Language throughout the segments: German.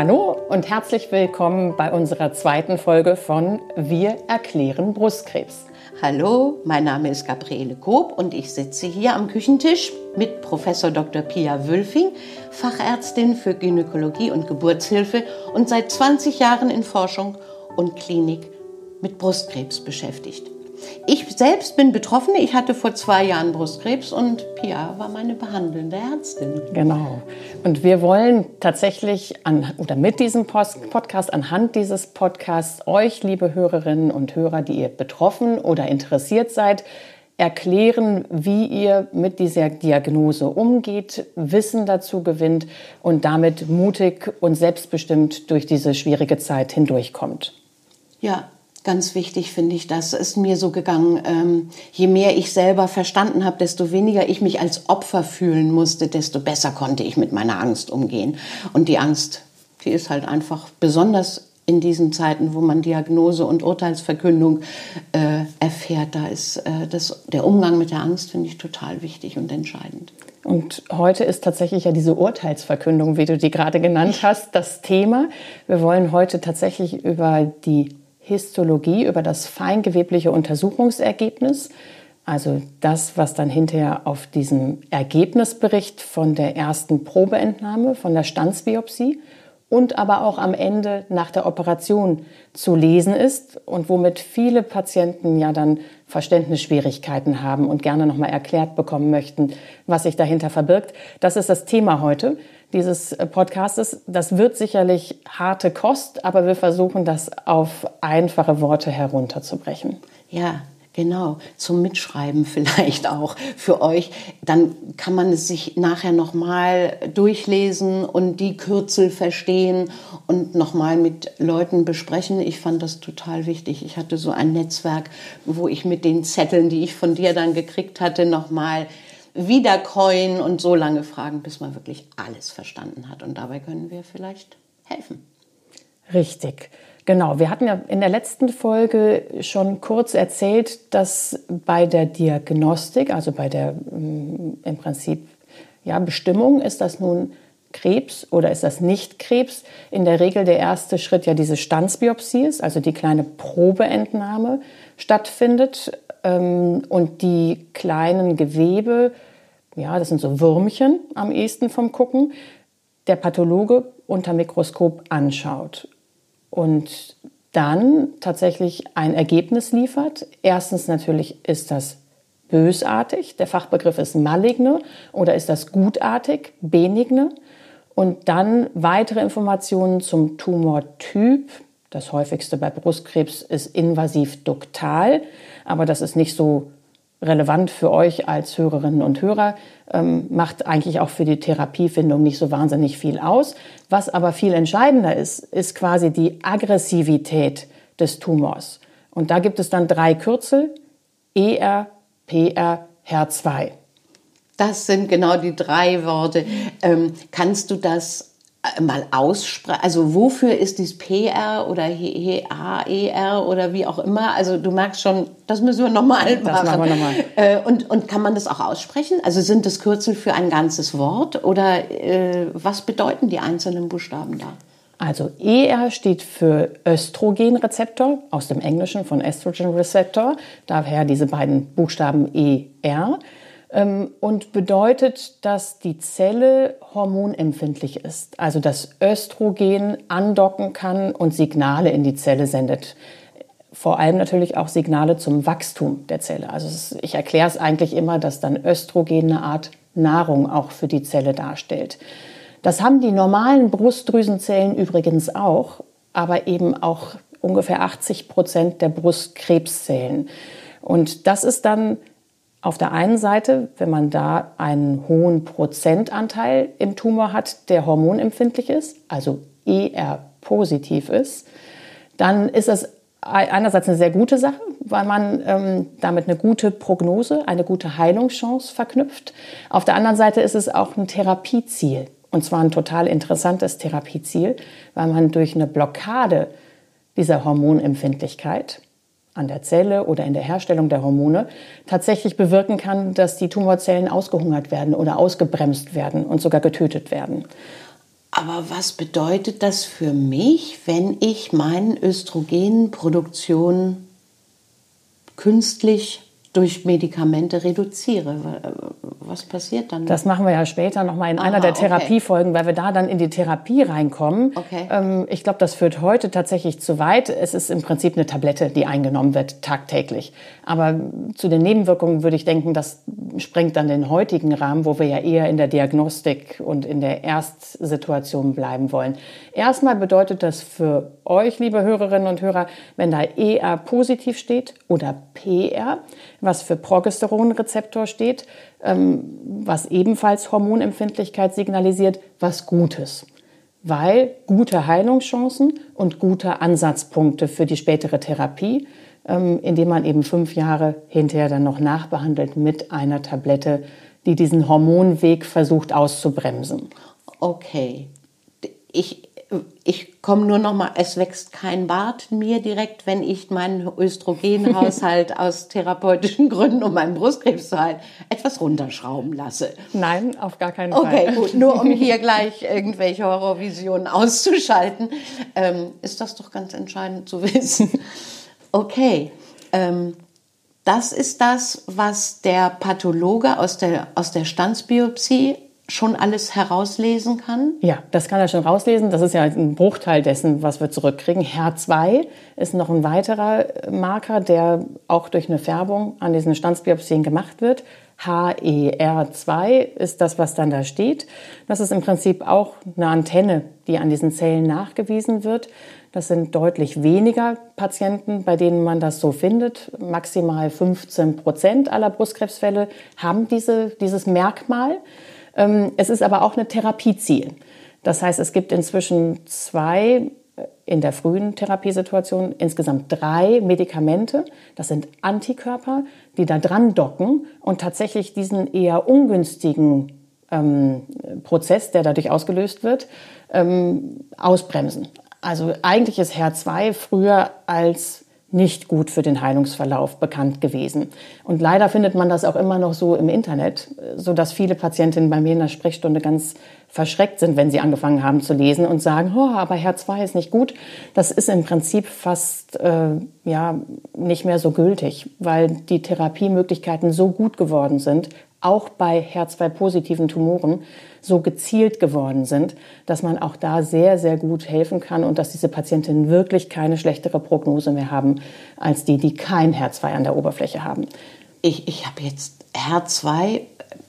Hallo und herzlich willkommen bei unserer zweiten Folge von Wir erklären Brustkrebs. Hallo, mein Name ist Gabriele Koop und ich sitze hier am Küchentisch mit Professor Dr. Pia Wülfing, Fachärztin für Gynäkologie und Geburtshilfe und seit 20 Jahren in Forschung und Klinik mit Brustkrebs beschäftigt. Ich selbst bin Betroffene. Ich hatte vor zwei Jahren Brustkrebs und Pia war meine behandelnde Ärztin. Genau. Und wir wollen tatsächlich an, oder mit diesem Post Podcast, anhand dieses Podcasts, euch, liebe Hörerinnen und Hörer, die ihr betroffen oder interessiert seid, erklären, wie ihr mit dieser Diagnose umgeht, Wissen dazu gewinnt und damit mutig und selbstbestimmt durch diese schwierige Zeit hindurchkommt. Ja, ganz wichtig finde ich, das ist mir so gegangen. Ähm, je mehr ich selber verstanden habe, desto weniger ich mich als Opfer fühlen musste, desto besser konnte ich mit meiner Angst umgehen. Und die Angst, die ist halt einfach besonders in diesen Zeiten, wo man Diagnose und Urteilsverkündung äh, erfährt, da ist äh, das, der Umgang mit der Angst, finde ich, total wichtig und entscheidend. Und heute ist tatsächlich ja diese Urteilsverkündung, wie du die gerade genannt hast, das Thema. Wir wollen heute tatsächlich über die Histologie, über das feingewebliche Untersuchungsergebnis, also das, was dann hinterher auf diesem Ergebnisbericht von der ersten Probeentnahme, von der Stanzbiopsie und aber auch am Ende nach der Operation zu lesen ist und womit viele Patienten ja dann Verständnisschwierigkeiten haben und gerne nochmal erklärt bekommen möchten, was sich dahinter verbirgt. Das ist das Thema heute dieses äh, Podcastes. Das wird sicherlich harte Kost, aber wir versuchen das auf einfache Worte herunterzubrechen. Ja, Genau, zum Mitschreiben vielleicht auch für euch. Dann kann man es sich nachher nochmal durchlesen und die Kürzel verstehen und nochmal mit Leuten besprechen. Ich fand das total wichtig. Ich hatte so ein Netzwerk, wo ich mit den Zetteln, die ich von dir dann gekriegt hatte, nochmal wiederkäuen und so lange fragen, bis man wirklich alles verstanden hat. Und dabei können wir vielleicht helfen. Richtig. Genau, wir hatten ja in der letzten Folge schon kurz erzählt, dass bei der Diagnostik, also bei der mm, im Prinzip ja, Bestimmung, ist das nun Krebs oder ist das nicht Krebs, in der Regel der erste Schritt ja diese Stanzbiopsie ist, also die kleine Probeentnahme stattfindet ähm, und die kleinen Gewebe, ja, das sind so Würmchen am ehesten vom Gucken, der Pathologe unter Mikroskop anschaut und dann tatsächlich ein Ergebnis liefert. Erstens natürlich ist das bösartig, der Fachbegriff ist maligne oder ist das gutartig, benigne und dann weitere Informationen zum Tumortyp. Das häufigste bei Brustkrebs ist invasiv duktal, aber das ist nicht so relevant für euch als Hörerinnen und Hörer, ähm, macht eigentlich auch für die Therapiefindung nicht so wahnsinnig viel aus. Was aber viel entscheidender ist, ist quasi die Aggressivität des Tumors. Und da gibt es dann drei Kürzel, ER, PR, HER2. Das sind genau die drei Worte. Ähm, kannst du das mal aussprechen? Also wofür ist dies PR oder HAER oder wie auch immer? Also du merkst schon, das müssen wir nochmal machen. Das machen wir nochmal. Äh, und, und kann man das auch aussprechen? Also sind das Kürzel für ein ganzes Wort oder äh, was bedeuten die einzelnen Buchstaben da? Also ER steht für Östrogenrezeptor, aus dem Englischen von Estrogen Receptor, daher diese beiden Buchstaben ER. Ähm, und bedeutet, dass die Zelle hormonempfindlich ist, also dass Östrogen andocken kann und Signale in die Zelle sendet. Vor allem natürlich auch Signale zum Wachstum der Zelle. Also ist, ich erkläre es eigentlich immer, dass dann Östrogen eine Art Nahrung auch für die Zelle darstellt. Das haben die normalen Brustdrüsenzellen übrigens auch, aber eben auch ungefähr 80 Prozent der Brustkrebszellen. Und das ist dann auf der einen Seite, wenn man da einen hohen Prozentanteil im Tumor hat, der hormonempfindlich ist, also ER positiv ist, dann ist das einerseits eine sehr gute Sache, weil man ähm, damit eine gute Prognose, eine gute Heilungschance verknüpft. Auf der anderen Seite ist es auch ein Therapieziel. Und zwar ein total interessantes Therapieziel, weil man durch eine Blockade dieser Hormonempfindlichkeit an der Zelle oder in der Herstellung der Hormone tatsächlich bewirken kann, dass die Tumorzellen ausgehungert werden oder ausgebremst werden und sogar getötet werden. Aber was bedeutet das für mich, wenn ich meine Östrogenproduktion künstlich durch Medikamente reduziere. Was passiert dann? Das machen wir ja später nochmal in Aha, einer der Therapiefolgen, weil wir da dann in die Therapie reinkommen. Okay. Ähm, ich glaube, das führt heute tatsächlich zu weit. Es ist im Prinzip eine Tablette, die eingenommen wird tagtäglich. Aber zu den Nebenwirkungen würde ich denken, das sprengt dann den heutigen Rahmen, wo wir ja eher in der Diagnostik und in der Erstsituation bleiben wollen. Erstmal bedeutet das für euch, liebe Hörerinnen und Hörer, wenn da ER positiv steht oder PR, was für Progesteronrezeptor steht, ähm, was ebenfalls Hormonempfindlichkeit signalisiert, was Gutes. Weil gute Heilungschancen und gute Ansatzpunkte für die spätere Therapie, ähm, indem man eben fünf Jahre hinterher dann noch nachbehandelt mit einer Tablette, die diesen Hormonweg versucht auszubremsen. Okay. Ich, ich komme nur noch mal, es wächst kein Bart mir direkt, wenn ich meinen Östrogenhaushalt aus therapeutischen Gründen, um meinen Brustkrebs zu halten, etwas runterschrauben lasse. Nein, auf gar keinen Fall. Okay, gut, nur um hier gleich irgendwelche Horrorvisionen auszuschalten, ähm, ist das doch ganz entscheidend zu wissen. Okay, ähm, das ist das, was der Pathologe aus der, aus der Standsbiopsie schon alles herauslesen kann? Ja, das kann er schon rauslesen. Das ist ja ein Bruchteil dessen, was wir zurückkriegen. HER2 ist noch ein weiterer Marker, der auch durch eine Färbung an diesen Standsbiopsien gemacht wird. HER2 ist das, was dann da steht. Das ist im Prinzip auch eine Antenne, die an diesen Zellen nachgewiesen wird. Das sind deutlich weniger Patienten, bei denen man das so findet. Maximal 15 Prozent aller Brustkrebsfälle haben diese, dieses Merkmal. Ähm, es ist aber auch eine Therapieziel. Das heißt, es gibt inzwischen zwei äh, in der frühen Therapiesituation insgesamt drei Medikamente. Das sind Antikörper, die da dran docken und tatsächlich diesen eher ungünstigen ähm, Prozess, der dadurch ausgelöst wird, ähm, ausbremsen. Also eigentlich ist HER2 früher als nicht gut für den Heilungsverlauf bekannt gewesen. Und leider findet man das auch immer noch so im Internet, so dass viele Patientinnen bei mir in der Sprechstunde ganz verschreckt sind, wenn sie angefangen haben zu lesen und sagen, oh, aber HER2 ist nicht gut. Das ist im Prinzip fast äh, ja nicht mehr so gültig, weil die Therapiemöglichkeiten so gut geworden sind, auch bei HER2-positiven Tumoren so gezielt geworden sind, dass man auch da sehr, sehr gut helfen kann und dass diese Patientinnen wirklich keine schlechtere Prognose mehr haben als die, die kein HER2 an der Oberfläche haben. Ich, ich habe jetzt HER2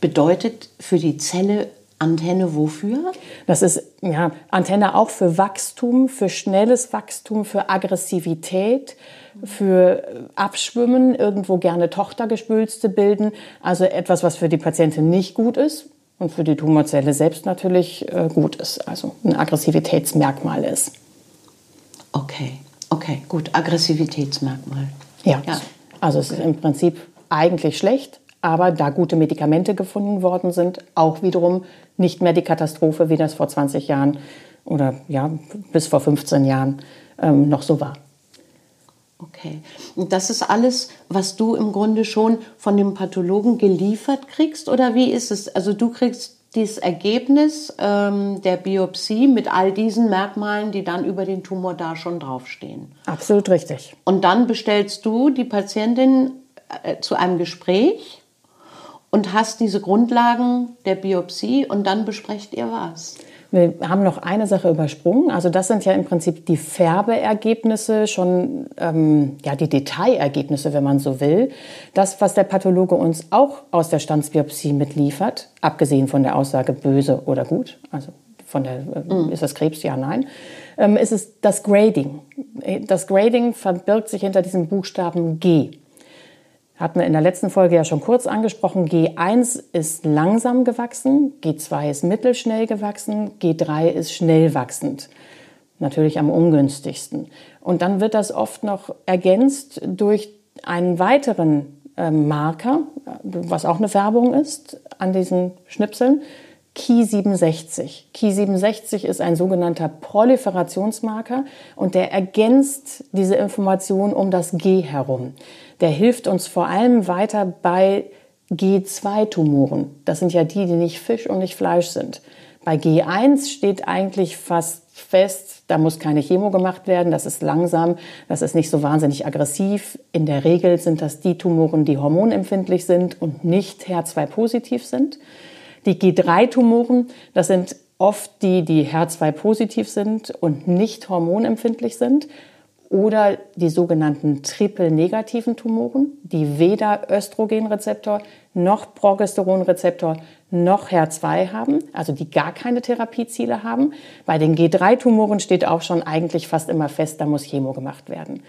bedeutet für die Zelle Antenne wofür? Das ist ja Antenne auch für Wachstum, für schnelles Wachstum, für Aggressivität, für Abschwimmen, irgendwo gerne Tochtergespülste bilden. Also etwas, was für die Patientin nicht gut ist und für die Tumorzelle selbst natürlich äh, gut ist. Also ein Aggressivitätsmerkmal ist. Okay, okay, gut. Aggressivitätsmerkmal. Ja. ja. Also es ist im Prinzip eigentlich schlecht, aber da gute Medikamente gefunden worden sind, auch wiederum nicht mehr die Katastrophe, wie das vor 20 Jahren oder ja, bis vor 15 Jahren ähm, noch so war. Okay. Und das ist alles, was du im Grunde schon von dem Pathologen geliefert kriegst? Oder wie ist es? Also du kriegst dieses Ergebnis ähm, der Biopsie mit all diesen Merkmalen, die dann über den Tumor da schon draufstehen. Absolut richtig. Und dann bestellst du die Patientin äh, zu einem Gespräch und hast diese Grundlagen der Biopsie und dann besprecht ihr was. Wir haben noch eine Sache übersprungen. Also das sind ja im Prinzip die Färbeergebnisse, schon ähm, ja die Detailergebnisse, wenn man so will. Das, was der Pathologe uns auch aus der Standsbiopsie mitliefert, abgesehen von der Aussage böse oder gut, also von der äh, mm. ist das Krebs, ja, nein, ähm, ist es das Grading. Das Grading verbirgt sich hinter diesem Buchstaben G hatten wir in der letzten Folge ja schon kurz angesprochen. G1 ist langsam gewachsen, G2 ist mittelschnell gewachsen, G3 ist schnell wachsend. Natürlich am ungünstigsten. Und dann wird das oft noch ergänzt durch einen weiteren äh, Marker, was auch eine Färbung ist an diesen Schnipseln, Ki 67. Ki 67 ist ein sogenannter Proliferationsmarker und der ergänzt diese Information um das G herum der hilft uns vor allem weiter bei G2-Tumoren. Das sind ja die, die nicht Fisch und nicht Fleisch sind. Bei G1 steht eigentlich fast fest, da muss keine Chemo gemacht werden, das ist langsam, das ist nicht so wahnsinnig aggressiv. In der Regel sind das die Tumoren, die hormonempfindlich sind und nicht HER2-positiv sind. Die G3-Tumoren, das sind oft die, die HER2-positiv sind und nicht hormonempfindlich sind oder die sogenannten triple-negativen Tumoren, die weder Östrogenrezeptor noch Progesteronrezeptor noch HER2 haben, also die gar keine Therapieziele haben. Bei den G3-Tumoren steht auch schon eigentlich fast immer fest, da muss Chemo gemacht werden.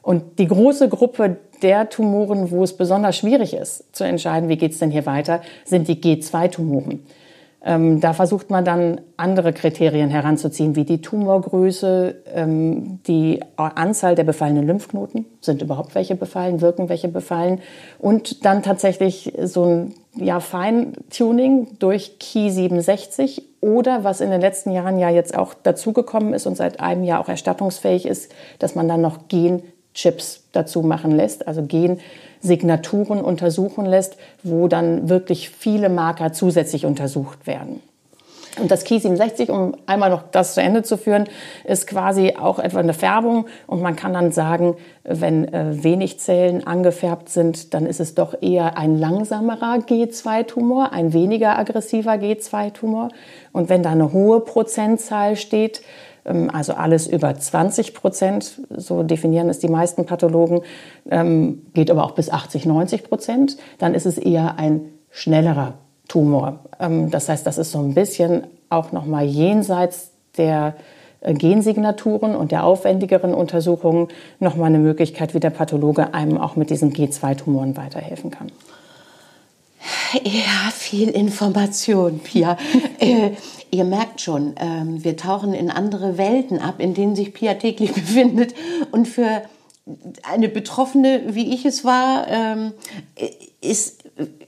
Und die große Gruppe der Tumoren, wo es besonders schwierig ist zu entscheiden, wie geht es denn hier weiter, sind die G2-Tumoren. Ähm, da versucht man dann andere Kriterien heranzuziehen, wie die Tumorgröße, ähm, die Anzahl der befallenen Lymphknoten, sind überhaupt welche befallen, wirken welche befallen? Und dann tatsächlich so ein ja, Feintuning durch Key 67 oder was in den letzten Jahren ja jetzt auch dazugekommen ist und seit einem Jahr auch erstattungsfähig ist, dass man dann noch Genchips dazu machen lässt, also Gen Signaturen untersuchen lässt, wo dann wirklich viele Marker zusätzlich untersucht werden. Und das Ki 67, um einmal noch das zu Ende zu führen, ist quasi auch etwa eine Färbung. Und man kann dann sagen, wenn äh, wenig Zellen angefärbt sind, dann ist es doch eher ein langsamerer G2-Tumor, ein weniger aggressiver G2-Tumor. Und wenn da eine hohe Prozentzahl steht, also alles über 20 Prozent, so definieren es die meisten Pathologen, ähm, geht aber auch bis 80, 90 Prozent, dann ist es eher ein schnellerer Tumor. Ähm, das heißt, das ist so ein bisschen auch noch mal jenseits der äh, Gensignaturen und der aufwendigeren Untersuchungen noch mal eine Möglichkeit, wie der Pathologe einem auch mit diesen G2-Tumoren weiterhelfen kann. Ja, viel Information, Pia. äh, ihr merkt schon, äh, wir tauchen in andere Welten ab, in denen sich Pia täglich befindet. Und für eine Betroffene, wie ich es war, ähm, ist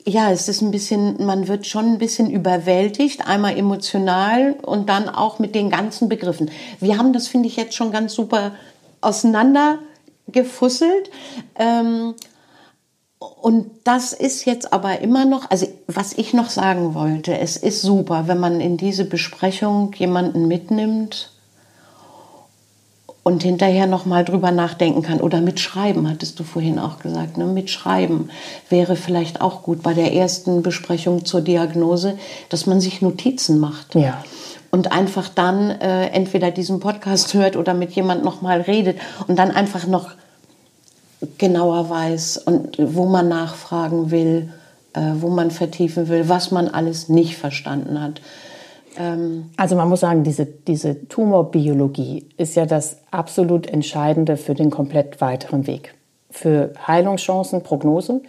ja, es ist ein bisschen, man wird schon ein bisschen überwältigt, einmal emotional und dann auch mit den ganzen Begriffen. Wir haben das, finde ich, jetzt schon ganz super auseinandergefusselt. Ähm, und das ist jetzt aber immer noch, also was ich noch sagen wollte, es ist super, wenn man in diese Besprechung jemanden mitnimmt und hinterher noch mal drüber nachdenken kann oder mitschreiben, hattest du vorhin auch gesagt, ne? mitschreiben wäre vielleicht auch gut bei der ersten Besprechung zur Diagnose, dass man sich Notizen macht. Ja. Und einfach dann äh, entweder diesen Podcast hört oder mit jemand noch mal redet und dann einfach noch genauer weiß und wo man nachfragen will, äh, wo man vertiefen will, was man alles nicht verstanden hat. Ähm also man muss sagen, diese, diese Tumorbiologie ist ja das absolut Entscheidende für den komplett weiteren Weg. Für Heilungschancen, Prognose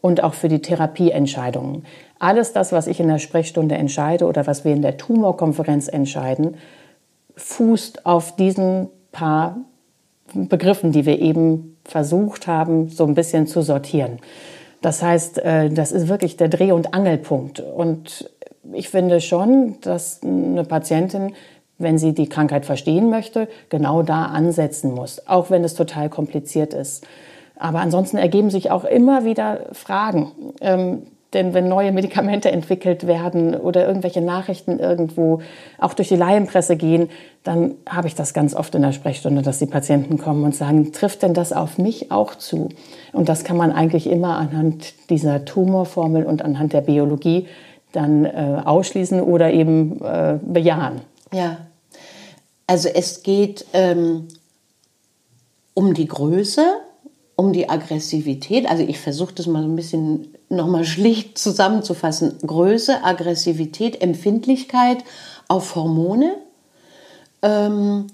und auch für die Therapieentscheidungen. Alles das, was ich in der Sprechstunde entscheide oder was wir in der Tumorkonferenz entscheiden, fußt auf diesen paar Begriffen, die wir eben versucht haben, so ein bisschen zu sortieren. Das heißt, äh, das ist wirklich der Dreh- und Angelpunkt. Und ich finde schon, dass eine Patientin, wenn sie die Krankheit verstehen möchte, genau da ansetzen muss, auch wenn es total kompliziert ist. Aber ansonsten ergeben sich auch immer wieder Fragen. Denn wenn neue Medikamente entwickelt werden oder irgendwelche Nachrichten irgendwo auch durch die Laienpresse gehen, dann habe ich das ganz oft in der Sprechstunde, dass die Patienten kommen und sagen, trifft denn das auf mich auch zu? Und das kann man eigentlich immer anhand dieser Tumorformel und anhand der Biologie dann äh, ausschließen oder eben äh, bejahen. Ja, also es geht ähm, um die Größe, um die Aggressivität. Also ich versuche das mal so ein bisschen nochmal schlicht zusammenzufassen. Größe, Aggressivität, Empfindlichkeit auf Hormone. Ähm,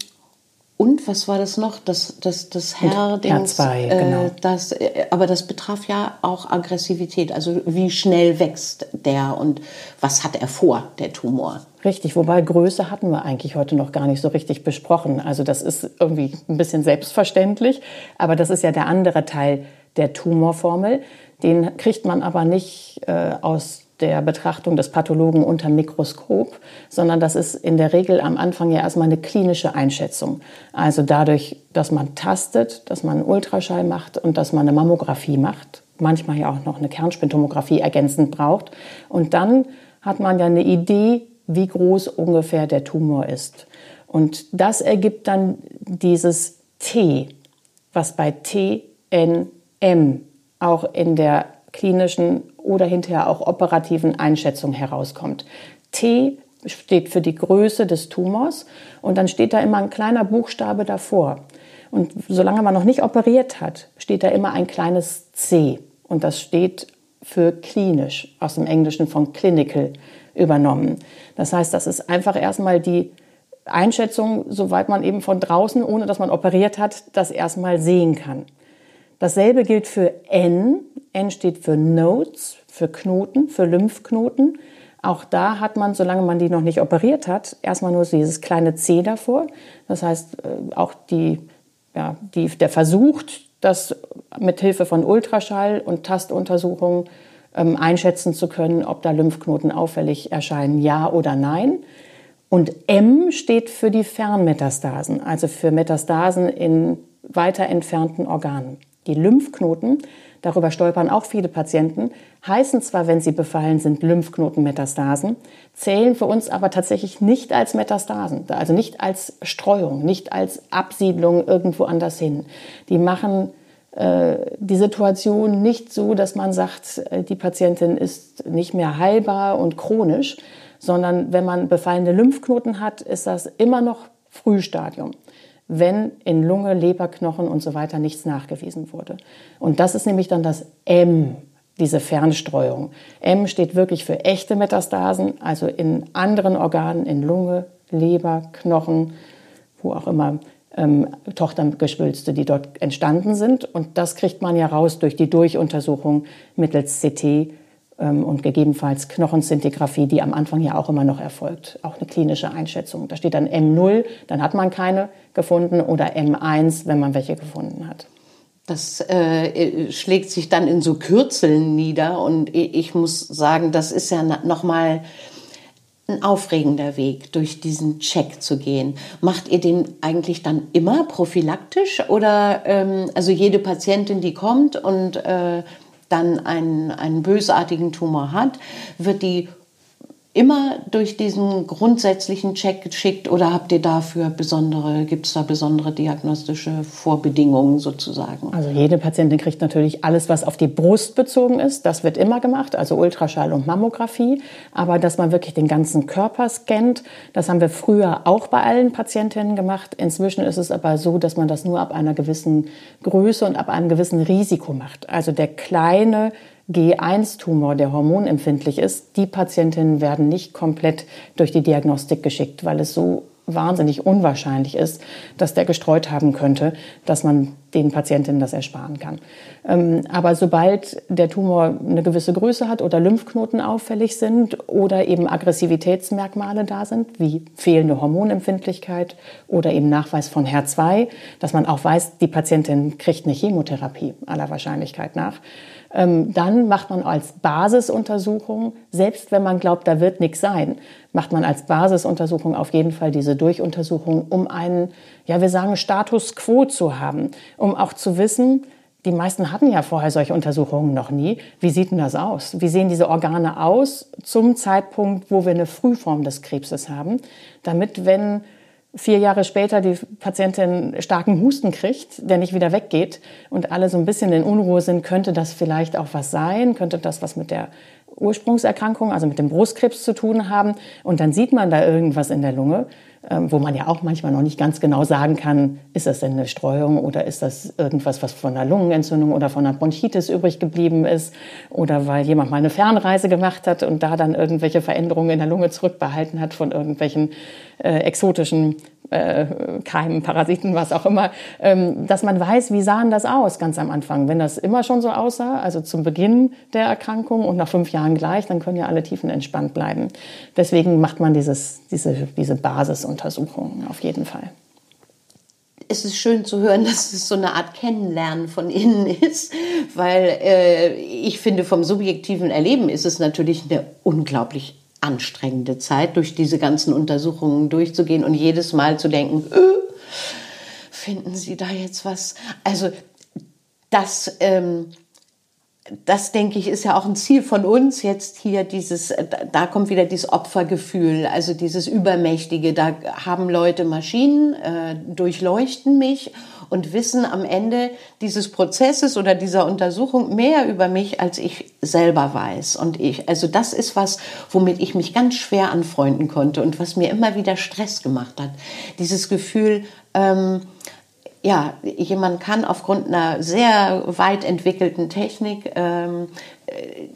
und was war das noch? Das, das, das Herr, H2, äh, genau. Das, äh, aber das betraf ja auch Aggressivität. Also wie schnell wächst der und was hat er vor, der Tumor? Richtig, wobei Größe hatten wir eigentlich heute noch gar nicht so richtig besprochen. Also das ist irgendwie ein bisschen selbstverständlich, aber das ist ja der andere Teil der Tumorformel. Den kriegt man aber nicht äh, aus der Betrachtung des Pathologen unter Mikroskop, sondern das ist in der Regel am Anfang ja erstmal eine klinische Einschätzung. Also dadurch, dass man tastet, dass man einen Ultraschall macht und dass man eine Mammographie macht, manchmal ja auch noch eine Kernspintomographie ergänzend braucht. Und dann hat man ja eine Idee, wie groß ungefähr der Tumor ist. Und das ergibt dann dieses T, was bei TNM auch in der klinischen oder hinterher auch operativen Einschätzung herauskommt. T steht für die Größe des Tumors und dann steht da immer ein kleiner Buchstabe davor. Und solange man noch nicht operiert hat, steht da immer ein kleines C. Und das steht für klinisch, aus dem Englischen von clinical übernommen. Das heißt, das ist einfach erstmal die Einschätzung, soweit man eben von draußen, ohne dass man operiert hat, das erstmal sehen kann. Dasselbe gilt für N. N steht für Nodes, für Knoten, für Lymphknoten. Auch da hat man, solange man die noch nicht operiert hat, erstmal nur dieses kleine C davor. Das heißt, äh, auch die, ja, die, der Versuch, das mit Hilfe von Ultraschall und Tastuntersuchungen ähm, einschätzen zu können, ob da Lymphknoten auffällig erscheinen, ja oder nein. Und M steht für die Fernmetastasen, also für Metastasen in weiter entfernten Organen. Die Lymphknoten darüber stolpern auch viele Patienten, heißen zwar, wenn sie befallen sind, Lymphknotenmetastasen, zählen für uns aber tatsächlich nicht als Metastasen, also nicht als Streuung, nicht als Absiedlung irgendwo anders hin. Die machen äh, die Situation nicht so, dass man sagt, äh, die Patientin ist nicht mehr heilbar und chronisch, sondern wenn man befallene Lymphknoten hat, ist das immer noch Frühstadium wenn in Lunge, Leberknochen und so weiter nichts nachgewiesen wurde. Und das ist nämlich dann das M, diese Fernstreuung. M steht wirklich für echte Metastasen, also in anderen Organen, in Lunge, Leber, Knochen, wo auch immer ähm, Tochtergeschwülste, die dort entstanden sind. Und das kriegt man ja raus durch die Durchuntersuchung mittels CT und gegebenenfalls Knochenzintigraphie, die am Anfang ja auch immer noch erfolgt. Auch eine klinische Einschätzung. Da steht dann M0, dann hat man keine gefunden, oder M1, wenn man welche gefunden hat. Das äh, schlägt sich dann in so Kürzeln nieder und ich muss sagen, das ist ja nochmal ein aufregender Weg, durch diesen Check zu gehen. Macht ihr den eigentlich dann immer prophylaktisch oder ähm, also jede Patientin, die kommt und äh, dann einen, einen bösartigen Tumor hat, wird die immer durch diesen grundsätzlichen Check geschickt oder habt ihr dafür besondere, gibt es da besondere diagnostische Vorbedingungen sozusagen? Also jede Patientin kriegt natürlich alles, was auf die Brust bezogen ist. Das wird immer gemacht, also Ultraschall und Mammographie. Aber dass man wirklich den ganzen Körper scannt, das haben wir früher auch bei allen Patientinnen gemacht. Inzwischen ist es aber so, dass man das nur ab einer gewissen Größe und ab einem gewissen Risiko macht. Also der kleine G1-Tumor, der hormonempfindlich ist, die Patientinnen werden nicht komplett durch die Diagnostik geschickt, weil es so wahnsinnig unwahrscheinlich ist, dass der gestreut haben könnte, dass man den Patientinnen das ersparen kann. Ähm, aber sobald der Tumor eine gewisse Größe hat oder Lymphknoten auffällig sind oder eben Aggressivitätsmerkmale da sind, wie fehlende Hormonempfindlichkeit oder eben Nachweis von HER2, dass man auch weiß, die Patientin kriegt eine Chemotherapie aller Wahrscheinlichkeit nach, dann macht man als Basisuntersuchung, selbst wenn man glaubt, da wird nichts sein, macht man als Basisuntersuchung auf jeden Fall diese Durchuntersuchung, um einen, ja, wir sagen Status quo zu haben, um auch zu wissen, die meisten hatten ja vorher solche Untersuchungen noch nie. Wie sieht denn das aus? Wie sehen diese Organe aus zum Zeitpunkt, wo wir eine Frühform des Krebses haben? Damit, wenn vier Jahre später die Patientin starken Husten kriegt, der nicht wieder weggeht und alle so ein bisschen in Unruhe sind, könnte das vielleicht auch was sein? Könnte das was mit der Ursprungserkrankung, also mit dem Brustkrebs zu tun haben? Und dann sieht man da irgendwas in der Lunge ähm, wo man ja auch manchmal noch nicht ganz genau sagen kann, ist das denn eine Streuung oder ist das irgendwas, was von einer Lungenentzündung oder von einer Bronchitis übrig geblieben ist oder weil jemand mal eine Fernreise gemacht hat und da dann irgendwelche Veränderungen in der Lunge zurückbehalten hat von irgendwelchen äh, exotischen äh, Keimen, Parasiten, was auch immer, ähm, dass man weiß, wie sahen das aus ganz am Anfang. Wenn das immer schon so aussah, also zum Beginn der Erkrankung und nach fünf Jahren gleich, dann können ja alle Tiefen entspannt bleiben. Deswegen macht man dieses, diese, diese Basisuntersuchung auf jeden Fall es ist schön zu hören, dass es so eine Art Kennenlernen von innen ist, weil äh, ich finde, vom subjektiven Erleben ist es natürlich eine unglaublich anstrengende Zeit, durch diese ganzen Untersuchungen durchzugehen und jedes Mal zu denken, äh, finden Sie da jetzt was? Also das, ähm, das denke ich, ist ja auch ein Ziel von uns jetzt hier dieses, da kommt wieder dieses Opfergefühl, also dieses Übermächtige. Da haben Leute Maschinen, äh, durchleuchten mich und wissen am Ende dieses Prozesses oder dieser Untersuchung mehr über mich, als ich selber weiß. Und ich, also das ist was, womit ich mich ganz schwer anfreunden konnte und was mir immer wieder Stress gemacht hat. Dieses Gefühl, ähm, ja, jemand kann aufgrund einer sehr weit entwickelten Technik ähm,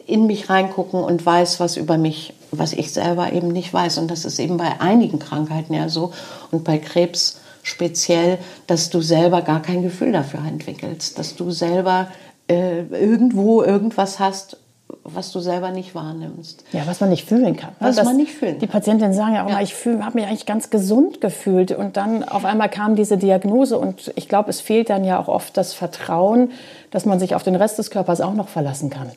in mich reingucken und weiß was über mich, was ich selber eben nicht weiß. Und das ist eben bei einigen Krankheiten ja so und bei Krebs speziell, dass du selber gar kein Gefühl dafür entwickelst, dass du selber äh, irgendwo irgendwas hast, was du selber nicht wahrnimmst. Ja, was man nicht fühlen kann. Was das, man nicht fühlen kann. Die Patientinnen sagen ja auch ja. mal, ich habe mich eigentlich ganz gesund gefühlt und dann auf einmal kam diese Diagnose und ich glaube, es fehlt dann ja auch oft das Vertrauen, dass man sich auf den Rest des Körpers auch noch verlassen kann.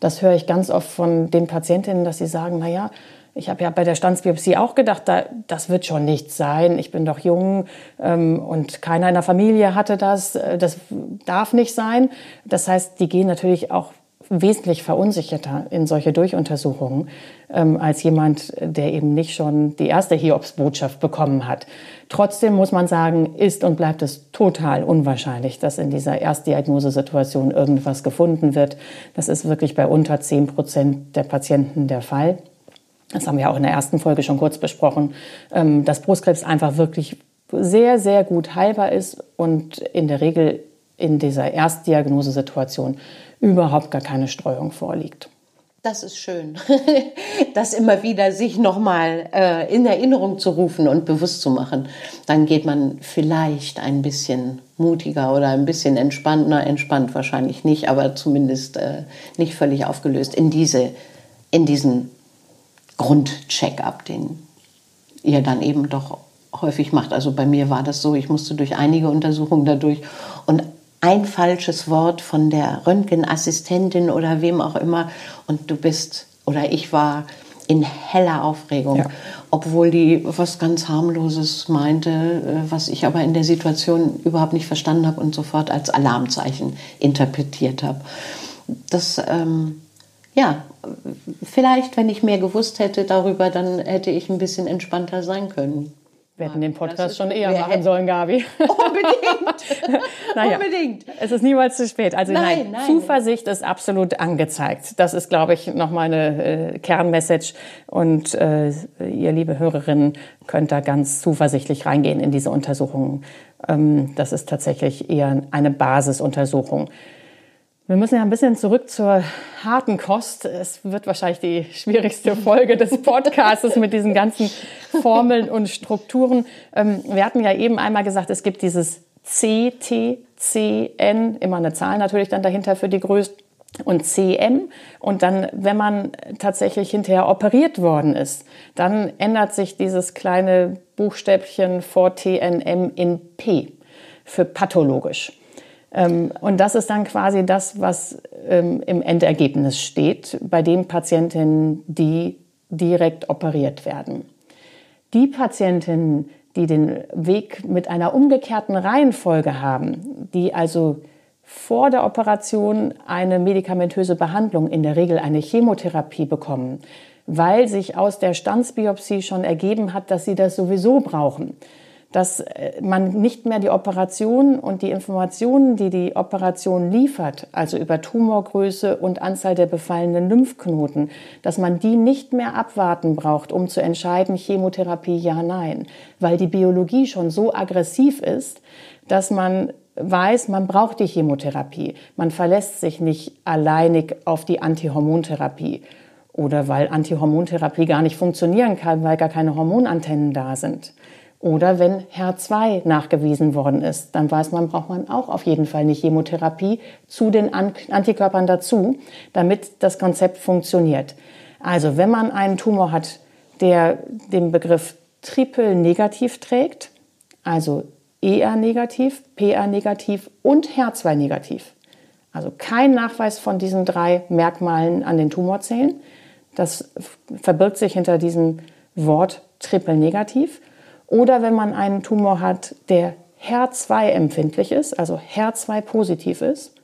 Das höre ich ganz oft von den Patientinnen, dass sie sagen, na ja, ich habe ja bei der Standsbiopsie auch gedacht, da, das wird schon nichts sein. Ich bin doch jung ähm, und keiner in der Familie hatte das. Äh, das darf nicht sein. Das heißt, die gehen natürlich auch wesentlich verunsicherter in solche Durchuntersuchungen ähm, als jemand, der eben nicht schon die erste Hiobsbotschaft bekommen hat. Trotzdem muss man sagen, ist und bleibt es total unwahrscheinlich, dass in dieser Erstdiagnosesituation irgendwas gefunden wird. Das ist wirklich bei unter 10 Prozent der Patienten der Fall. Das haben wir auch in der ersten Folge schon kurz besprochen, ähm, dass Brustkrebs einfach wirklich sehr, sehr gut heilbar ist und in der Regel in dieser Erstdiagnosesituation überhaupt gar keine Streuung vorliegt. Das ist schön, das immer wieder sich nochmal äh, in Erinnerung zu rufen und bewusst zu machen. Dann geht man vielleicht ein bisschen mutiger oder ein bisschen entspannter, entspannt wahrscheinlich nicht, aber zumindest äh, nicht völlig aufgelöst in, diese, in diesen Grundcheck-up, den ihr dann eben doch häufig macht. Also bei mir war das so, ich musste durch einige Untersuchungen dadurch und ein falsches Wort von der Röntgenassistentin oder wem auch immer und du bist oder ich war in heller Aufregung, ja. obwohl die was ganz harmloses meinte, äh, was ich aber in der Situation überhaupt nicht verstanden habe und sofort als Alarmzeichen interpretiert habe. Das ähm, ja, vielleicht, wenn ich mehr gewusst hätte darüber, dann hätte ich ein bisschen entspannter sein können. Wir hätten den Podcast schon eher machen sollen, Gabi. Unbedingt. naja, Unbedingt. Es ist niemals zu spät. Also nein, nein, nein, Zuversicht ist absolut angezeigt. Das ist, glaube ich, noch meine äh, Kernmessage. Und äh, ihr, liebe Hörerinnen, könnt da ganz zuversichtlich reingehen in diese Untersuchungen. Ähm, das ist tatsächlich eher eine Basisuntersuchung. Wir müssen ja ein bisschen zurück zur harten Kost. Es wird wahrscheinlich die schwierigste Folge des Podcasts mit diesen ganzen Formeln und Strukturen. Ähm, wir hatten ja eben einmal gesagt, es gibt dieses C, T, C, N, immer eine Zahl natürlich dann dahinter für die Größe und CM. Und dann, wenn man tatsächlich hinterher operiert worden ist, dann ändert sich dieses kleine Buchstäbchen vor TNM in P für pathologisch. Ähm, und das ist dann quasi das, was ähm, im Endergebnis steht bei den Patientinnen, die direkt operiert werden. Die Patientinnen, die den Weg mit einer umgekehrten Reihenfolge haben, die also vor der Operation eine medikamentöse Behandlung, in der Regel eine Chemotherapie bekommen, weil sich aus der Stanzbiopsie schon ergeben hat, dass sie das sowieso brauchen dass äh, man nicht mehr die Operation und die Informationen, die die Operation liefert, also über Tumorgröße und Anzahl der befallenen Lymphknoten, dass man die nicht mehr abwarten braucht, um zu entscheiden, Chemotherapie ja, nein, weil die Biologie schon so aggressiv ist, dass man weiß, man braucht die Chemotherapie. Man verlässt sich nicht alleinig auf die Antihormontherapie oder weil Antihormontherapie gar nicht funktionieren kann, weil gar keine Hormonantennen da sind. Oder wenn HER2 nachgewiesen worden ist, dann weiß man, braucht man auch auf jeden Fall eine Chemotherapie zu den Antikörpern dazu, damit das Konzept funktioniert. Also wenn man einen Tumor hat, der den Begriff Triple negativ trägt, also ER negativ, PA negativ und HER2 negativ, also kein Nachweis von diesen drei Merkmalen an den Tumorzellen, das verbirgt sich hinter diesem Wort Triple negativ oder wenn man einen Tumor hat, der HER2 empfindlich ist, also HER2 positiv ist,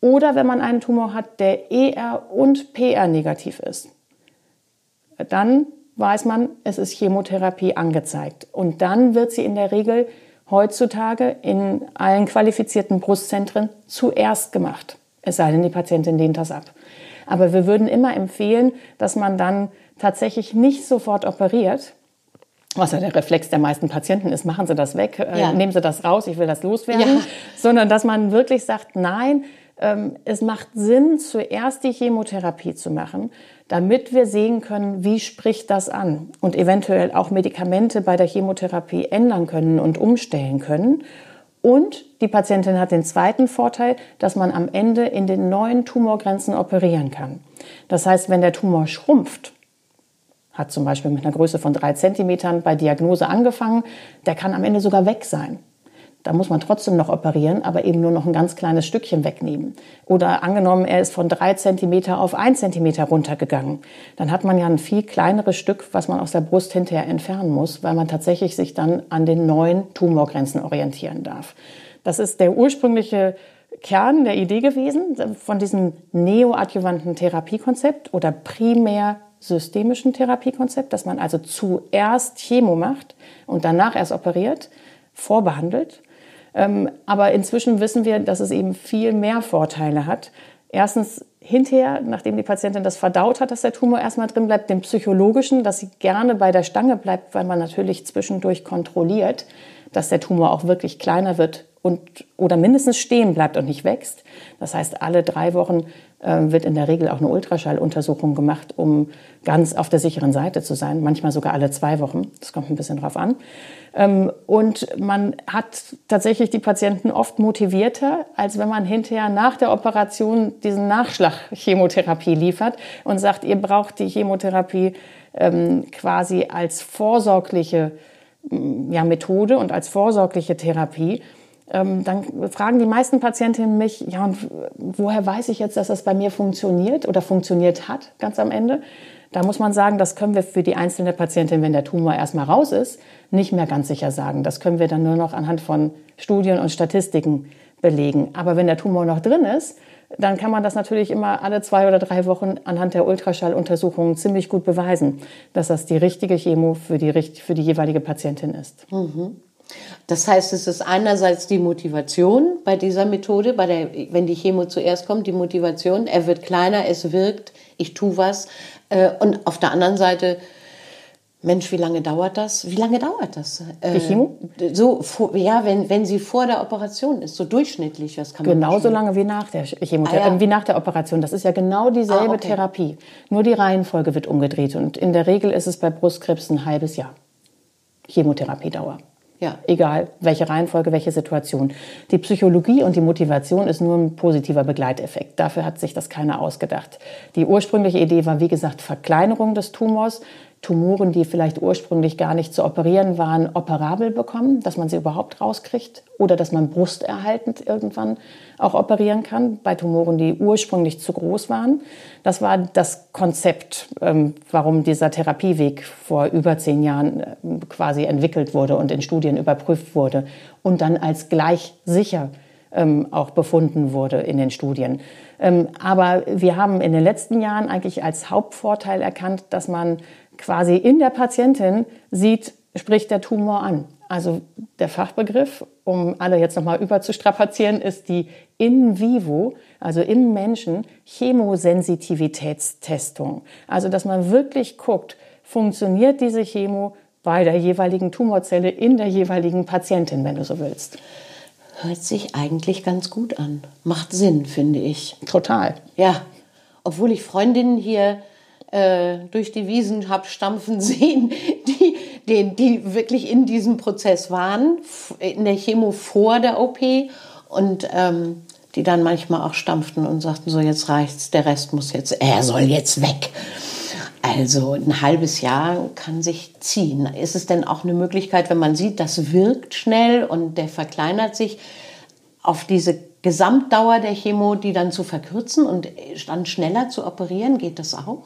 oder wenn man einen Tumor hat, der ER und PR negativ ist. Dann weiß man, es ist Chemotherapie angezeigt. Und dann wird sie in der Regel heutzutage in allen qualifizierten Brustzentren zuerst gemacht. Es sei denn, die Patientin lehnt das ab. Aber wir würden immer empfehlen, dass man dann tatsächlich nicht sofort operiert, was ja der Reflex der meisten Patienten ist, machen Sie das weg, äh, ja. nehmen Sie das raus, ich will das loswerden, ja. sondern dass man wirklich sagt, nein, ähm, es macht Sinn, zuerst die Chemotherapie zu machen, damit wir sehen können, wie spricht das an und eventuell auch Medikamente bei der Chemotherapie ändern können und umstellen können. Und die Patientin hat den zweiten Vorteil, dass man am Ende in den neuen Tumorgrenzen operieren kann. Das heißt, wenn der Tumor schrumpft, hat zum Beispiel mit einer Größe von drei Zentimetern bei Diagnose angefangen, der kann am Ende sogar weg sein. Da muss man trotzdem noch operieren, aber eben nur noch ein ganz kleines Stückchen wegnehmen. Oder angenommen, er ist von drei Zentimeter auf ein Zentimeter runtergegangen. Dann hat man ja ein viel kleineres Stück, was man aus der Brust hinterher entfernen muss, weil man tatsächlich sich dann an den neuen Tumorgrenzen orientieren darf. Das ist der ursprüngliche Kern der Idee gewesen von diesem neoadjuvanten Therapiekonzept oder primär systemischen Therapiekonzept, dass man also zuerst Chemo macht und danach erst operiert, vorbehandelt. Ähm, aber inzwischen wissen wir, dass es eben viel mehr Vorteile hat. Erstens hinterher, nachdem die Patientin das verdaut hat, dass der Tumor erstmal drin bleibt, den psychologischen, dass sie gerne bei der Stange bleibt, weil man natürlich zwischendurch kontrolliert, dass der Tumor auch wirklich kleiner wird und oder mindestens stehen bleibt und nicht wächst. Das heißt, alle drei Wochen wird in der Regel auch eine Ultraschalluntersuchung gemacht, um ganz auf der sicheren Seite zu sein. Manchmal sogar alle zwei Wochen. Das kommt ein bisschen drauf an. Ähm, und man hat tatsächlich die Patienten oft motivierter, als wenn man hinterher nach der Operation diesen Nachschlag Chemotherapie liefert und sagt, ihr braucht die Chemotherapie ähm, quasi als vorsorgliche Methode und als vorsorgliche Therapie ähm, dann fragen die meisten Patientinnen mich, ja, und woher weiß ich jetzt, dass das bei mir funktioniert oder funktioniert hat, ganz am Ende? Da muss man sagen, das können wir für die einzelne Patientin, wenn der Tumor erstmal raus ist, nicht mehr ganz sicher sagen. Das können wir dann nur noch anhand von Studien und Statistiken belegen. Aber wenn der Tumor noch drin ist, dann kann man das natürlich immer alle zwei oder drei Wochen anhand der Ultraschalluntersuchungen ziemlich gut beweisen, dass das die richtige Chemo für die, für die jeweilige Patientin ist. Mhm. Das heißt, es ist einerseits die Motivation bei dieser Methode, bei der, wenn die Chemo zuerst kommt, die Motivation, er wird kleiner, es wirkt, ich tue was. Äh, und auf der anderen Seite, Mensch, wie lange dauert das? Wie lange dauert das? Äh, die Chemo? So, ja, wenn, wenn sie vor der Operation ist, so durchschnittlich, was kann man Genauso lange wie nach der Chemotherapie, ah, ja. wie nach der Operation. Das ist ja genau dieselbe ah, okay. Therapie. Nur die Reihenfolge wird umgedreht und in der Regel ist es bei Brustkrebs ein halbes Jahr. Chemotherapiedauer. Ja, egal welche Reihenfolge, welche Situation. Die Psychologie und die Motivation ist nur ein positiver Begleiteffekt. Dafür hat sich das keiner ausgedacht. Die ursprüngliche Idee war, wie gesagt, Verkleinerung des Tumors. Tumoren, die vielleicht ursprünglich gar nicht zu operieren waren, operabel bekommen, dass man sie überhaupt rauskriegt oder dass man brusterhaltend irgendwann auch operieren kann bei Tumoren, die ursprünglich zu groß waren. Das war das Konzept, ähm, warum dieser Therapieweg vor über zehn Jahren äh, quasi entwickelt wurde und in Studien überprüft wurde und dann als gleich sicher ähm, auch befunden wurde in den Studien. Ähm, aber wir haben in den letzten Jahren eigentlich als Hauptvorteil erkannt, dass man quasi in der Patientin sieht, spricht der Tumor an. Also der Fachbegriff, um alle jetzt nochmal überzustrapazieren, ist die in vivo, also im Menschen, Chemosensitivitätstestung. Also dass man wirklich guckt, funktioniert diese Chemo bei der jeweiligen Tumorzelle in der jeweiligen Patientin, wenn du so willst. Hört sich eigentlich ganz gut an. Macht Sinn, finde ich. Total. Ja, obwohl ich Freundinnen hier äh, durch die Wiesen habe stampfen sehen, die, die, die wirklich in diesem Prozess waren, in der Chemo vor der OP und ähm, die dann manchmal auch stampften und sagten, so jetzt reicht's, der Rest muss jetzt, er soll jetzt weg. Also ein halbes Jahr kann sich ziehen. Ist es denn auch eine Möglichkeit, wenn man sieht, das wirkt schnell und der verkleinert sich, auf diese Gesamtdauer der Chemo, die dann zu verkürzen und dann schneller zu operieren? Geht das auch?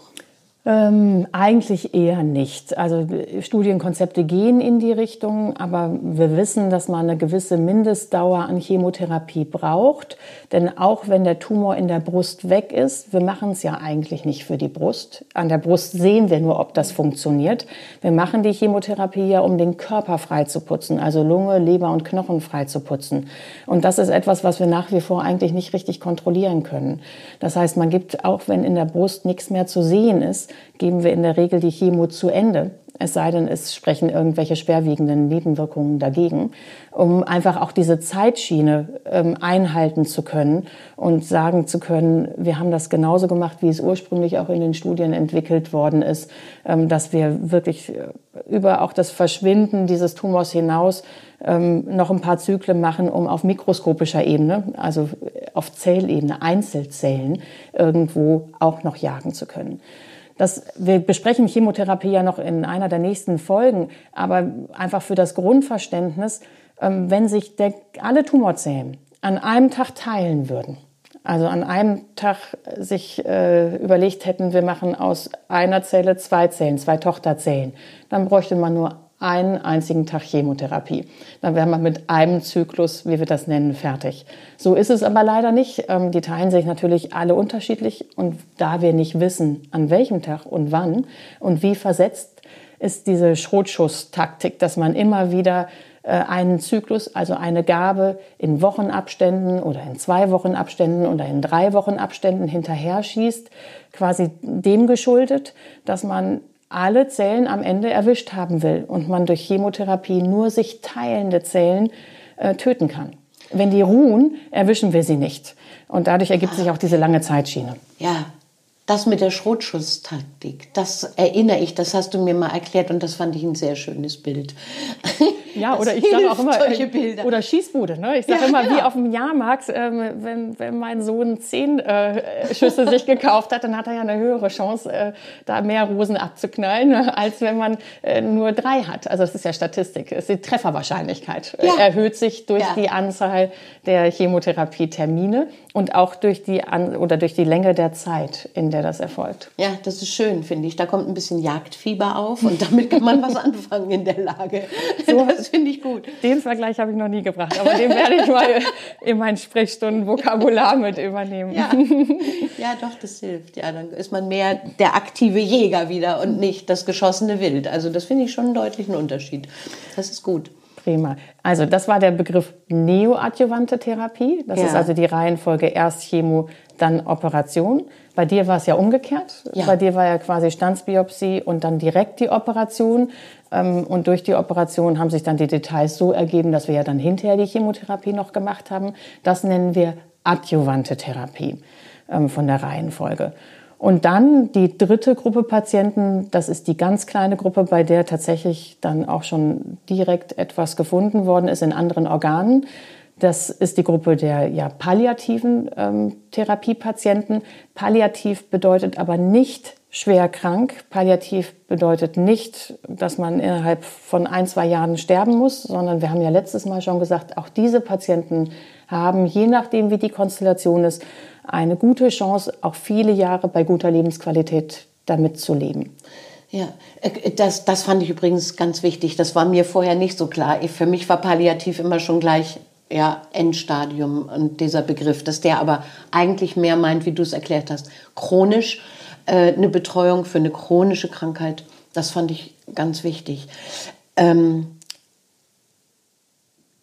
Ähm, eigentlich eher nicht. Also Studienkonzepte gehen in die Richtung, aber wir wissen, dass man eine gewisse Mindestdauer an Chemotherapie braucht. Denn auch wenn der Tumor in der Brust weg ist, wir machen es ja eigentlich nicht für die Brust. An der Brust sehen wir nur, ob das funktioniert. Wir machen die Chemotherapie ja, um den Körper frei zu putzen, also Lunge, Leber und Knochen frei zu putzen. Und das ist etwas, was wir nach wie vor eigentlich nicht richtig kontrollieren können. Das heißt, man gibt, auch wenn in der Brust nichts mehr zu sehen ist, geben wir in der Regel die Chemo zu Ende. Es sei denn, es sprechen irgendwelche schwerwiegenden Nebenwirkungen dagegen, um einfach auch diese Zeitschiene ähm, einhalten zu können und sagen zu können, wir haben das genauso gemacht, wie es ursprünglich auch in den Studien entwickelt worden ist, ähm, dass wir wirklich äh, über auch das Verschwinden dieses Tumors hinaus ähm, noch ein paar Zyklen machen, um auf mikroskopischer Ebene, also auf Zellebene, Einzelzellen irgendwo auch noch jagen zu können. Das, wir besprechen Chemotherapie ja noch in einer der nächsten Folgen, aber einfach für das Grundverständnis, ähm, wenn sich der, alle Tumorzellen an einem Tag teilen würden, also an einem Tag sich äh, überlegt hätten, wir machen aus einer Zelle zwei Zellen, zwei Tochterzellen, dann bräuchte man nur einen einzigen Tag Chemotherapie. Dann wären wir mit einem Zyklus, wie wir das nennen, fertig. So ist es aber leider nicht. Ähm, die teilen sich natürlich alle unterschiedlich und da wir nicht wissen, an welchem Tag und wann und wie versetzt ist diese Schrotschuss-Taktik, dass man immer wieder äh, einen Zyklus, also eine Gabe in Wochenabständen oder in zwei Wochenabständen oder in drei Wochenabständen hinterher schießt, quasi dem geschuldet, dass man alle Zellen am Ende erwischt haben will und man durch Chemotherapie nur sich teilende Zellen äh, töten kann. Wenn die ruhen, erwischen wir sie nicht. Und dadurch ergibt sich auch diese lange Zeitschiene. Ja, das mit der Schrotschusstaktik, das erinnere ich, das hast du mir mal erklärt und das fand ich ein sehr schönes Bild. Ja, oder ich sage auch immer, solche Bilder. oder Schießbude. Ne? Ich sage ja, immer, genau. wie auf dem Jahrmarkt, ähm, wenn, wenn mein Sohn zehn äh, Schüsse sich gekauft hat, dann hat er ja eine höhere Chance, äh, da mehr Rosen abzuknallen, als wenn man äh, nur drei hat. Also das ist ja Statistik. Ist die Trefferwahrscheinlichkeit ja. erhöht sich durch ja. die Anzahl der Chemotherapie-Termine und auch durch die An oder durch die Länge der Zeit, in der das erfolgt. Ja, das ist schön, finde ich. Da kommt ein bisschen Jagdfieber auf und damit kann man was anfangen in der Lage. So, das finde ich gut. Den Vergleich habe ich noch nie gebracht, aber den werde ich mal in mein Sprechstundenvokabular mit übernehmen. Ja. ja, doch, das hilft. Ja, dann ist man mehr der aktive Jäger wieder und nicht das geschossene Wild. Also das finde ich schon einen deutlichen Unterschied. Das ist gut. Prima. Also das war der Begriff neoadjuvante Therapie. Das ja. ist also die Reihenfolge erst Chemo, dann Operation. Bei dir war es ja umgekehrt. Ja. Bei dir war ja quasi Standsbiopsie und dann direkt die Operation. Ähm, und durch die Operation haben sich dann die Details so ergeben, dass wir ja dann hinterher die Chemotherapie noch gemacht haben. Das nennen wir adjuvante Therapie ähm, von der Reihenfolge. Und dann die dritte Gruppe Patienten, das ist die ganz kleine Gruppe, bei der tatsächlich dann auch schon direkt etwas gefunden worden ist in anderen Organen. Das ist die Gruppe der ja, palliativen ähm, Therapiepatienten. Palliativ bedeutet aber nicht schwer krank. Palliativ bedeutet nicht, dass man innerhalb von ein, zwei Jahren sterben muss, sondern wir haben ja letztes Mal schon gesagt, auch diese Patienten haben, je nachdem wie die Konstellation ist, eine gute Chance, auch viele Jahre bei guter Lebensqualität damit zu leben. Ja, äh, das, das fand ich übrigens ganz wichtig. Das war mir vorher nicht so klar. Für mich war Palliativ immer schon gleich ja, Endstadium und dieser Begriff, dass der aber eigentlich mehr meint, wie du es erklärt hast, chronisch, äh, eine Betreuung für eine chronische Krankheit. Das fand ich ganz wichtig. Ähm,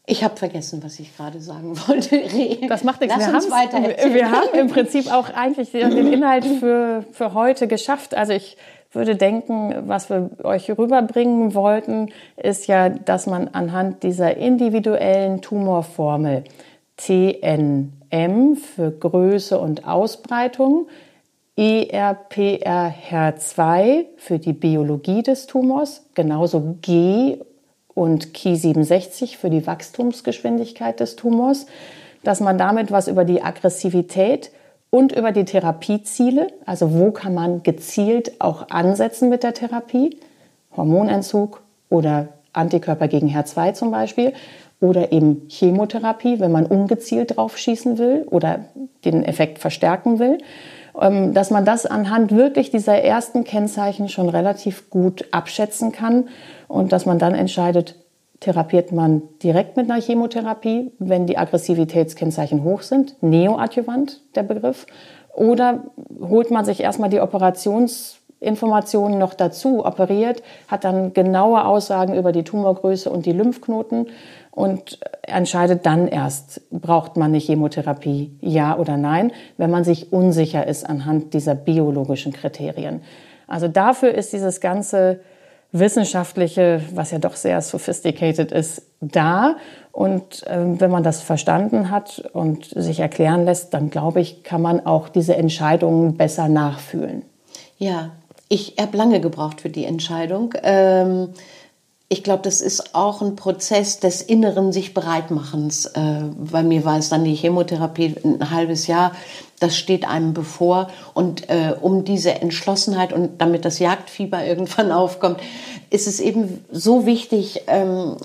ich habe vergessen, was ich gerade sagen wollte. Das macht nichts. Lass wir, uns weiter wir haben im Prinzip auch eigentlich den Inhalt für, für heute geschafft. Also ich würde denken, was wir euch rüberbringen wollten, ist ja, dass man anhand dieser individuellen Tumorformel TNM für Größe und Ausbreitung, ERPRHER2 für die Biologie des Tumors, genauso G und Ki67 für die Wachstumsgeschwindigkeit des Tumors, dass man damit was über die Aggressivität und über die Therapieziele, also wo kann man gezielt auch ansetzen mit der Therapie, Hormonentzug oder Antikörper gegen HER2 zum Beispiel, oder eben Chemotherapie, wenn man ungezielt drauf schießen will oder den Effekt verstärken will ähm, dass man das anhand wirklich dieser ersten Kennzeichen schon relativ gut abschätzen kann und dass man dann entscheidet, therapiert man direkt mit einer Chemotherapie, wenn die Aggressivitätskennzeichen hoch sind, neoadjuvant der Begriff, oder holt man sich erstmal die Operationsinformationen noch dazu, operiert, hat dann genaue Aussagen über die Tumorgröße und die Lymphknoten und entscheidet dann erst, braucht man eine Chemotherapie, ja oder nein, wenn man sich unsicher ist anhand dieser biologischen Kriterien. Also dafür ist dieses ganze wissenschaftliche, was ja doch sehr sophisticated ist, da. Und ähm, wenn man das verstanden hat und sich erklären lässt, dann glaube ich, kann man auch diese Entscheidungen besser nachfühlen. Ja, ich habe lange gebraucht für die Entscheidung. Ähm, ich glaube, das ist auch ein Prozess des inneren sich bereitmachens. Äh, bei mir war es dann die Chemotherapie ein halbes Jahr. Das steht einem bevor. Und äh, um diese Entschlossenheit und damit das Jagdfieber irgendwann aufkommt, ist es eben so wichtig, ähm,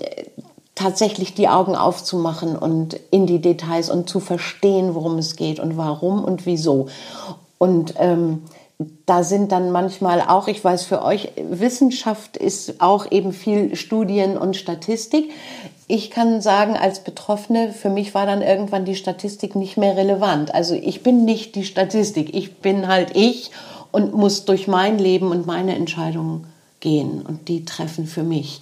tatsächlich die Augen aufzumachen und in die Details und zu verstehen, worum es geht und warum und wieso. Und ähm, da sind dann manchmal auch, ich weiß für euch, Wissenschaft ist auch eben viel Studien und Statistik. Ich kann sagen, als Betroffene, für mich war dann irgendwann die Statistik nicht mehr relevant. Also ich bin nicht die Statistik, ich bin halt ich und muss durch mein Leben und meine Entscheidungen gehen und die treffen für mich.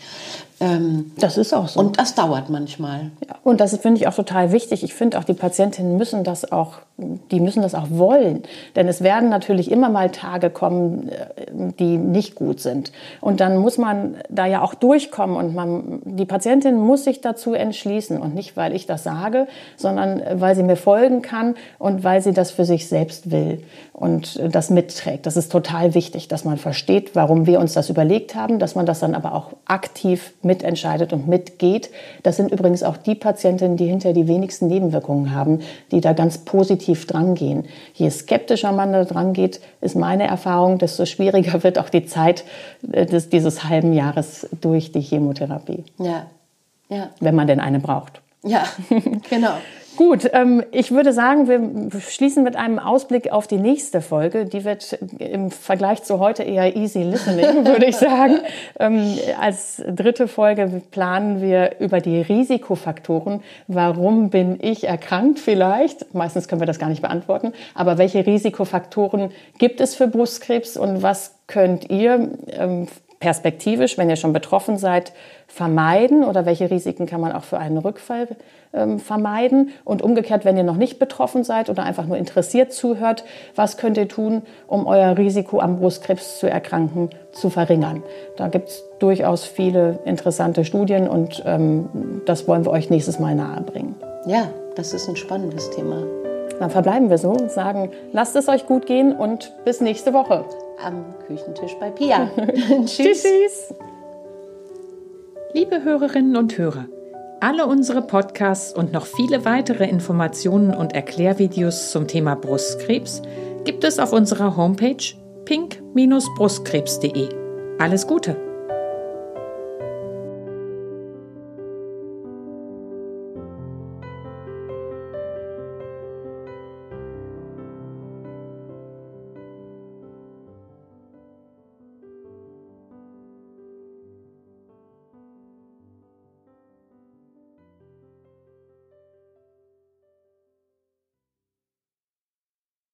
Ähm, das ist auch so. Und das dauert manchmal. Ja, und das finde ich auch total wichtig. Ich finde auch, die Patientinnen müssen das auch, die müssen das auch wollen. Denn es werden natürlich immer mal Tage kommen, äh, die nicht gut sind. Und dann muss man da ja auch durchkommen und man, die Patientin muss sich dazu entschließen. Und nicht, weil ich das sage, sondern weil sie mir folgen kann und weil sie das für sich selbst will und das mitträgt. Das ist total wichtig, dass man versteht, warum wir uns das überlegt haben, dass man das dann aber auch aktiv mit mitentscheidet und mitgeht. Das sind übrigens auch die Patientinnen, die hinter die wenigsten Nebenwirkungen haben, die da ganz positiv drangehen. Je skeptischer man da drangeht, ist meine Erfahrung, desto schwieriger wird auch die Zeit äh, des, dieses halben Jahres durch die Chemotherapie. Ja. ja. Wenn man denn eine braucht. Ja, genau. Gut, ähm, ich würde sagen, wir schließen mit einem Ausblick auf die nächste Folge. Die wird im Vergleich zu heute eher easy listening, würde ich sagen. Ähm, als dritte Folge planen wir über die Risikofaktoren. Warum bin ich erkrankt vielleicht? Meistens können wir das gar nicht beantworten. Aber welche Risikofaktoren gibt es für Brustkrebs und was könnt ihr ähm, perspektivisch, wenn ihr schon betroffen seid, vermeiden oder welche Risiken kann man auch für einen Rückfall ähm, vermeiden? Und umgekehrt, wenn ihr noch nicht betroffen seid oder einfach nur interessiert zuhört, was könnt ihr tun, um euer Risiko am Brustkrebs zu erkranken zu verringern? Da gibt es durchaus viele interessante Studien und ähm, das wollen wir euch nächstes Mal nahebringen. Ja, das ist ein spannendes Thema. Dann verbleiben wir so, sagen, lasst es euch gut gehen und bis nächste Woche. Am Küchentisch bei Pia. tschüss. tschüss. Liebe Hörerinnen und Hörer, alle unsere Podcasts und noch viele weitere Informationen und Erklärvideos zum Thema Brustkrebs gibt es auf unserer Homepage pink-brustkrebs.de. Alles Gute!